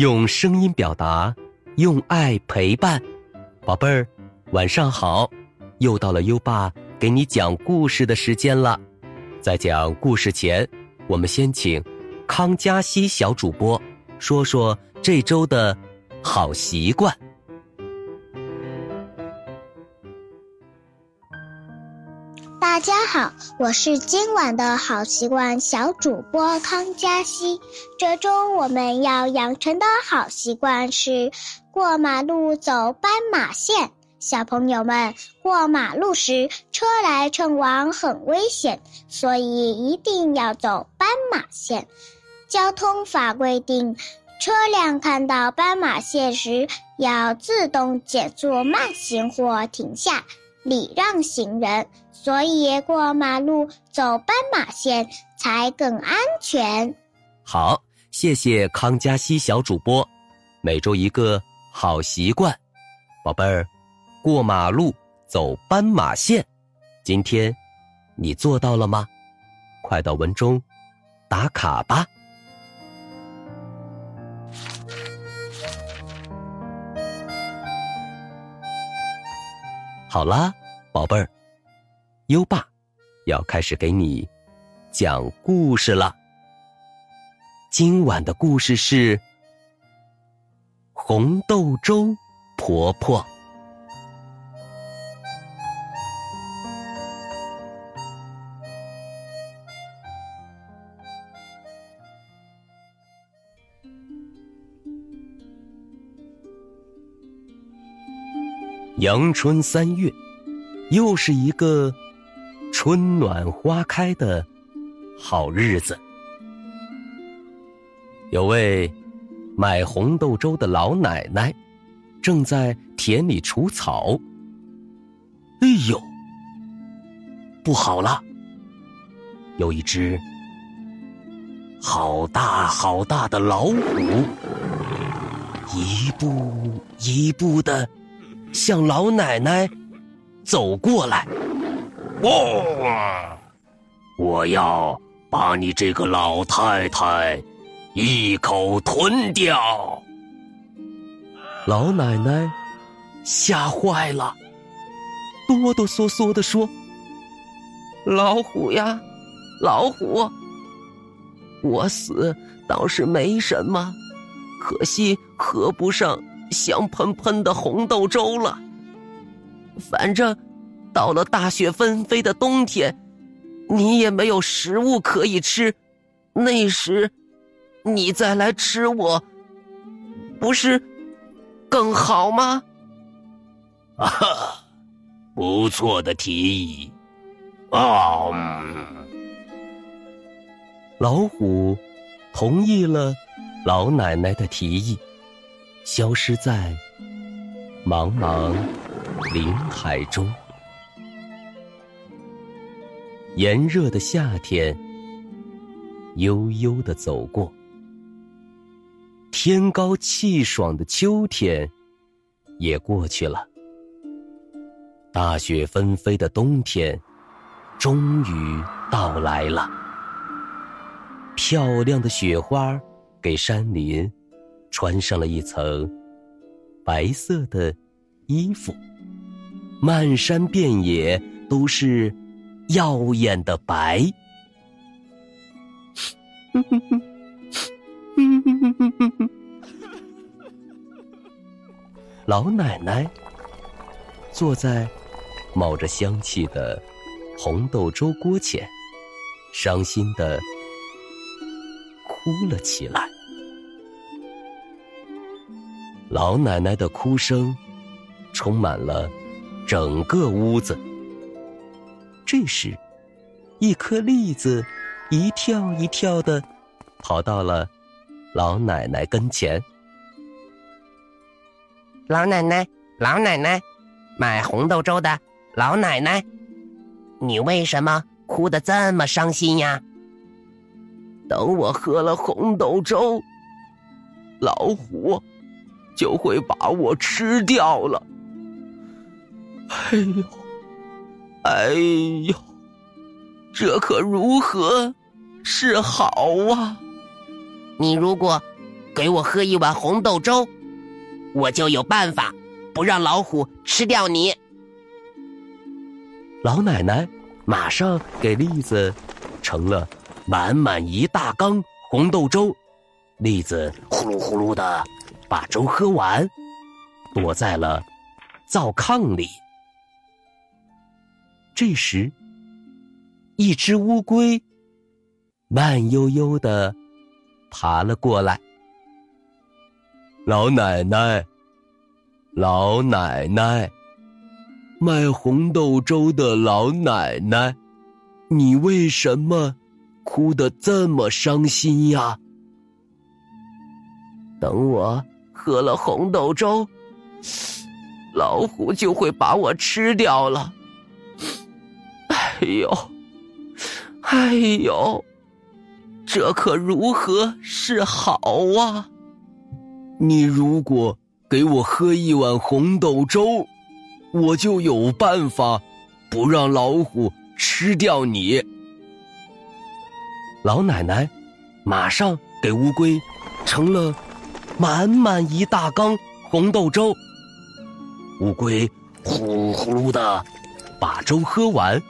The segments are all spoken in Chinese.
用声音表达，用爱陪伴，宝贝儿，晚上好！又到了优爸给你讲故事的时间了。在讲故事前，我们先请康佳熙小主播说说这周的好习惯。大家好，我是今晚的好习惯小主播康佳熙。这周我们要养成的好习惯是过马路走斑马线。小朋友们，过马路时车来车往很危险，所以一定要走斑马线。交通法规定，车辆看到斑马线时要自动减速慢行或停下。礼让行人，所以过马路走斑马线才更安全。好，谢谢康佳熙小主播。每周一个好习惯，宝贝儿，过马路走斑马线，今天你做到了吗？快到文中打卡吧。好啦，宝贝儿，优爸要开始给你讲故事了。今晚的故事是《红豆粥婆婆》。阳春三月，又是一个春暖花开的好日子。有位买红豆粥的老奶奶正在田里除草。哎呦，不好了！有一只好大好大的老虎，一步一步的。向老奶奶走过来，哇！我要把你这个老太太一口吞掉！老奶奶吓坏了，哆哆嗦嗦的说：“老虎呀，老虎，我死倒是没什么，可惜合不上。”香喷喷的红豆粥了。反正到了大雪纷飞的冬天，你也没有食物可以吃，那时你再来吃我，不是更好吗？啊，不错的提议。啊，老虎同意了老奶奶的提议。消失在茫茫林海中。炎热的夏天悠悠的走过，天高气爽的秋天也过去了，大雪纷飞的冬天终于到来了。漂亮的雪花给山林。穿上了一层白色的衣服，漫山遍野都是耀眼的白。老奶奶坐在冒着香气的红豆粥锅前，伤心的哭了起来。老奶奶的哭声充满了整个屋子。这时，一颗栗子一跳一跳的跑到了老奶奶跟前。老奶奶，老奶奶，买红豆粥的老奶奶，你为什么哭得这么伤心呀？等我喝了红豆粥，老虎。就会把我吃掉了。哎呦，哎呦，这可如何是好啊？你如果给我喝一碗红豆粥，我就有办法不让老虎吃掉你。老奶奶马上给栗子盛了满满一大缸红豆粥，栗子呼噜呼噜的把粥喝完，躲在了灶炕里。这时，一只乌龟慢悠悠的爬了过来。老奶奶，老奶奶。卖红豆粥的老奶奶，你为什么哭得这么伤心呀？等我喝了红豆粥，老虎就会把我吃掉了。哎呦，哎呦，这可如何是好啊？你如果给我喝一碗红豆粥。我就有办法，不让老虎吃掉你。老奶奶马上给乌龟盛了满满一大缸红豆粥。乌龟呼噜呼噜的把粥喝完，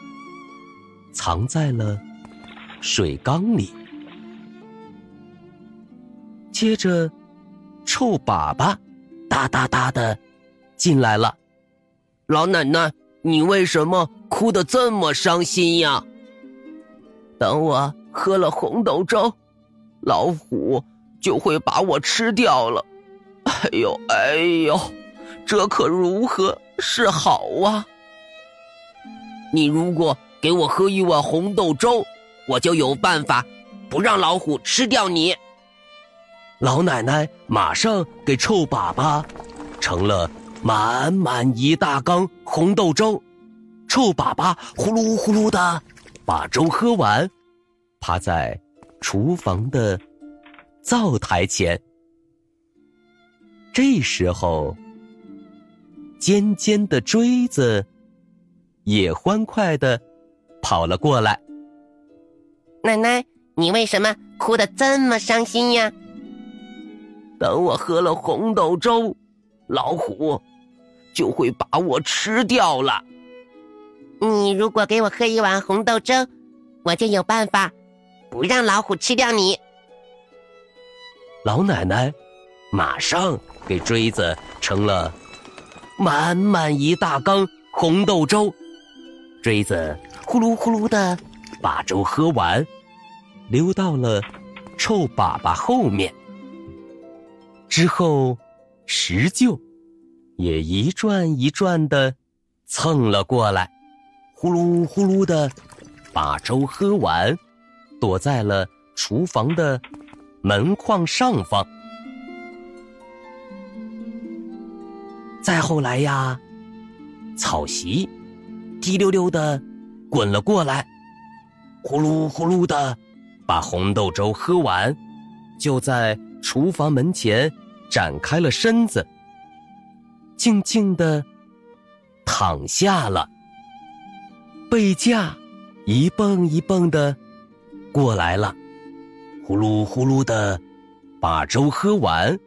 藏在了水缸里。接着，臭粑粑哒哒哒的进来了。老奶奶，你为什么哭得这么伤心呀？等我喝了红豆粥，老虎就会把我吃掉了。哎呦哎呦，这可如何是好啊？你如果给我喝一碗红豆粥，我就有办法不让老虎吃掉你。老奶奶马上给臭粑粑盛了。满满一大缸红豆粥，臭粑粑呼噜呼噜的把粥喝完，趴在厨房的灶台前。这时候，尖尖的锥子也欢快的跑了过来。奶奶，你为什么哭得这么伤心呀？等我喝了红豆粥，老虎。就会把我吃掉了。你如果给我喝一碗红豆粥，我就有办法不让老虎吃掉你。老奶奶马上给锥子盛了满满一大缸红豆粥，锥子呼噜呼噜的把粥喝完，溜到了臭粑粑后面。之后，石臼。也一转一转的蹭了过来，呼噜呼噜的把粥喝完，躲在了厨房的门框上方。再后来呀，草席滴溜溜的滚了过来，呼噜呼噜的把红豆粥喝完，就在厨房门前展开了身子。静静的躺下了，背架一蹦一蹦的过来了，呼噜呼噜的把粥喝完，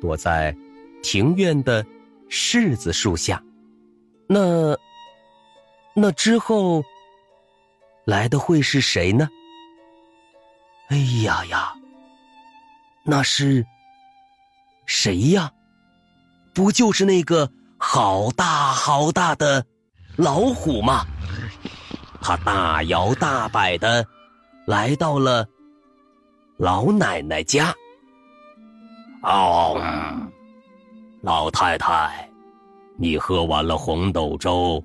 躲在庭院的柿子树下。那那之后来的会是谁呢？哎呀呀，那是谁呀？不就是那个好大好大的老虎吗？他大摇大摆的来到了老奶奶家。哦，老太太，你喝完了红豆粥，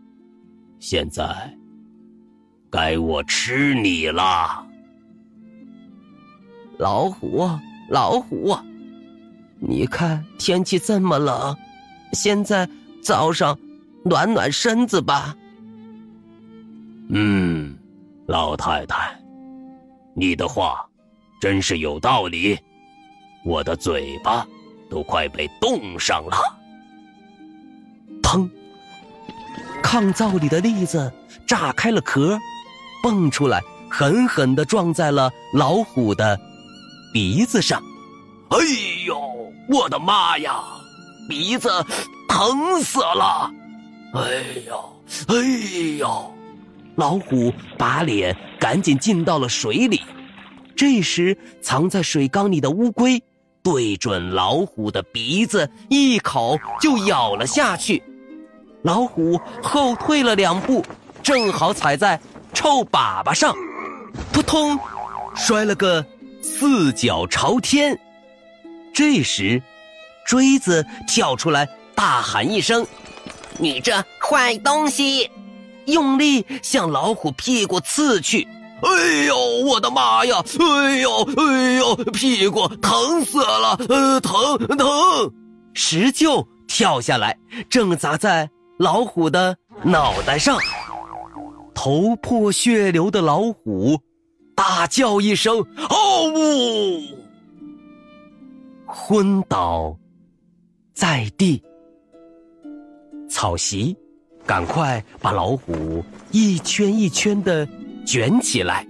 现在该我吃你了。老虎，老虎。你看天气这么冷，现在早上暖暖身子吧。嗯，老太太，你的话真是有道理，我的嘴巴都快被冻上了。砰！炕灶里的栗子炸开了壳，蹦出来，狠狠的撞在了老虎的鼻子上。哎呦！我的妈呀，鼻子疼死了！哎呦，哎呦！老虎把脸赶紧浸到了水里。这时，藏在水缸里的乌龟对准老虎的鼻子，一口就咬了下去。老虎后退了两步，正好踩在臭粑粑上，扑通，摔了个四脚朝天。这时，锥子跳出来，大喊一声：“你这坏东西！”用力向老虎屁股刺去。哎呦，我的妈呀！哎呦，哎呦，屁股疼死了！呃，疼疼！石臼跳下来，正砸在。老虎的脑袋上，头破血流的老虎大叫一声“嗷呜”，昏倒在地。草席，赶快把老虎一圈一圈的卷起来；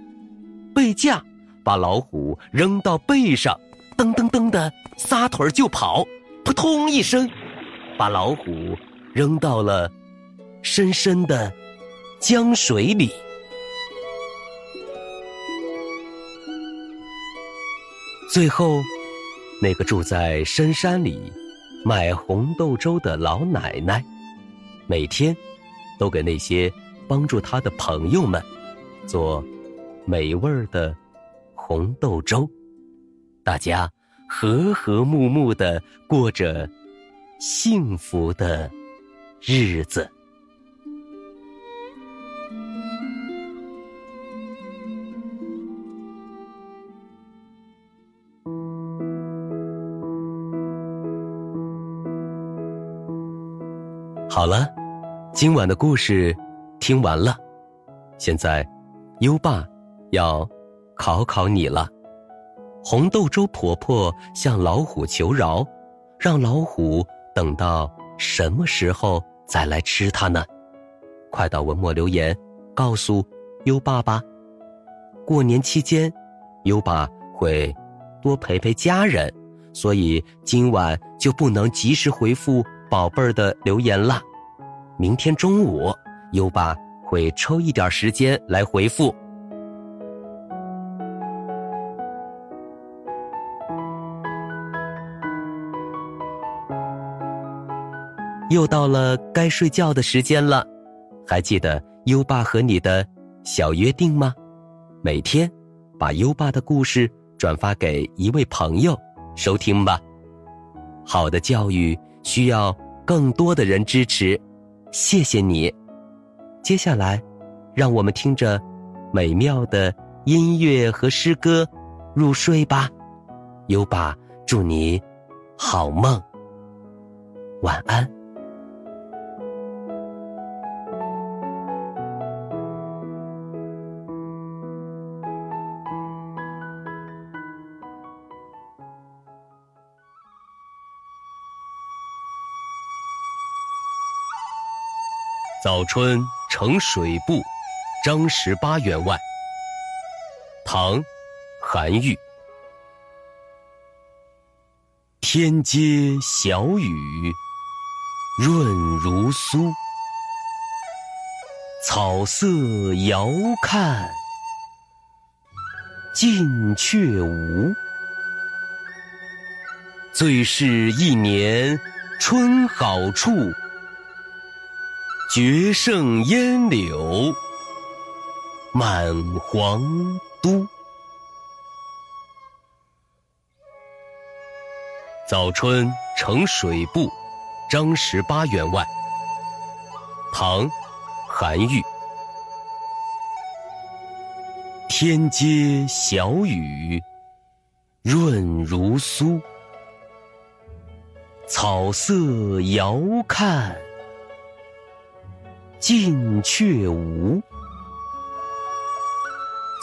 背架，把老虎扔到背上，噔噔噔的撒腿就跑，扑通一声，把老虎。扔到了深深的江水里。最后，那个住在深山里卖红豆粥的老奶奶，每天都给那些帮助她的朋友们做美味的红豆粥。大家和和睦睦的过着幸福的。日子。好了，今晚的故事听完了，现在优爸要考考你了。红豆粥婆婆向老虎求饶，让老虎等到。什么时候再来吃它呢？快到文末留言，告诉优爸吧。过年期间，优爸会多陪陪家人，所以今晚就不能及时回复宝贝儿的留言了。明天中午，优爸会抽一点时间来回复。又到了该睡觉的时间了，还记得优爸和你的小约定吗？每天把优爸的故事转发给一位朋友收听吧。好的教育需要更多的人支持，谢谢你。接下来，让我们听着美妙的音乐和诗歌入睡吧。优爸祝你好梦，晚安。早春呈水部，张十八员外。唐，韩愈。天街小雨润如酥，草色遥看近却无。最是一年春好处。绝胜烟柳满皇都。早春呈水部，张十八员外。唐，韩愈。天街小雨润如酥，草色遥看。近却无，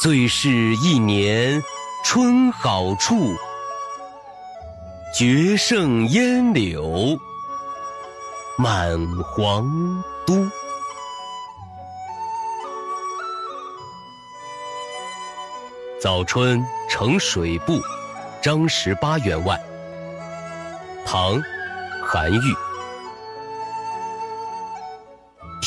最是一年春好处。绝胜烟柳满皇都。早春呈水部，张十八员外。唐·韩愈。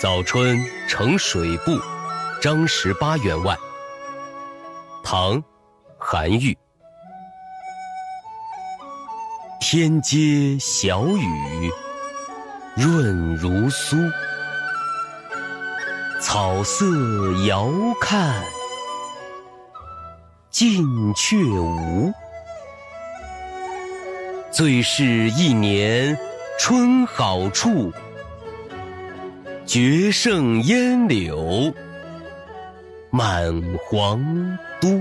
早春呈水部，张十八员外。唐·韩愈。天街小雨润如酥。草色遥看近却无，最是一年春好处，绝胜烟柳满皇都。